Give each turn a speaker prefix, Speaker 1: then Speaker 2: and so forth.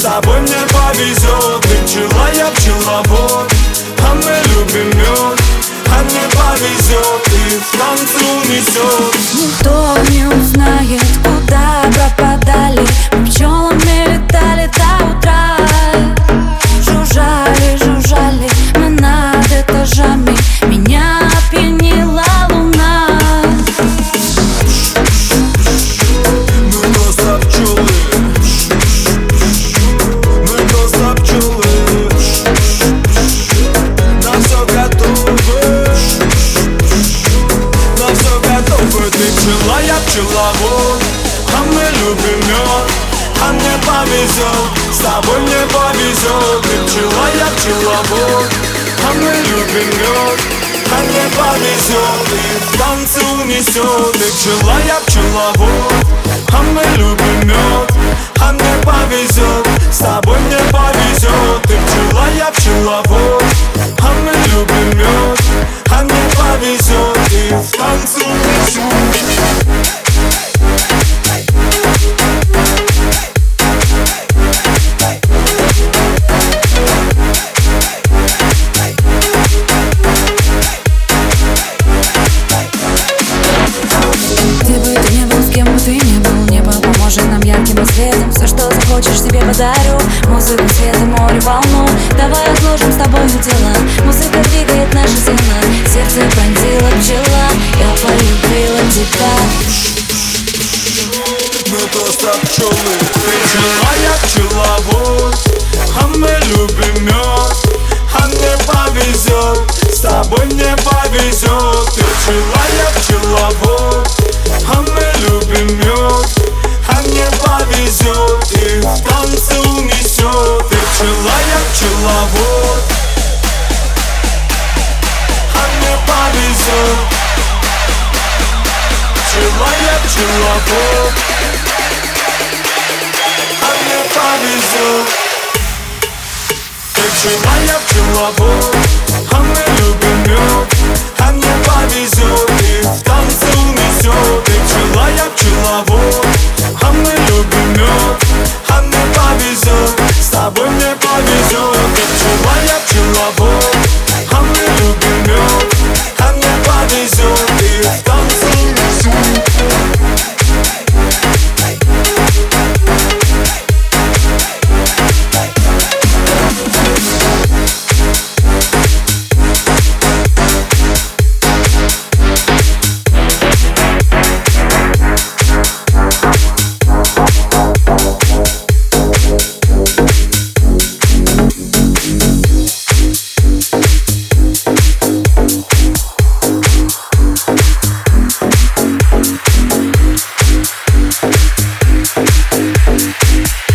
Speaker 1: С тобой мне повезет. Ты пчела, я пчеловод А мы любим мед. А мне повезет И танце унесет
Speaker 2: Никто не узнает, куда пропадали. Мы пчелами
Speaker 1: А мы любим мед А мне повезет С тобой мне повезет Ты пчела, я пчеловод А мы любим мед а мне повезет и в танце унесет Ты пчела, я пчеловод А мы любим мед
Speaker 2: нам ярким светом Все, что захочешь, себе подарю. Музыку, свет и море, волну. Давай отложим с тобой дела. Музыка двигает наше тело Сердце пронзила пчела. Я полюбила тебя.
Speaker 1: Мы просто пчелы. Ты пчела, я пчеловод А мы любим мед А мне повезет С тобой мне повезет Ты пчела, я пчеловод А мы любим мед Пчела, я пчеловод а мне повезет Ты пчела, я пчеловод А мы любим мед А Thank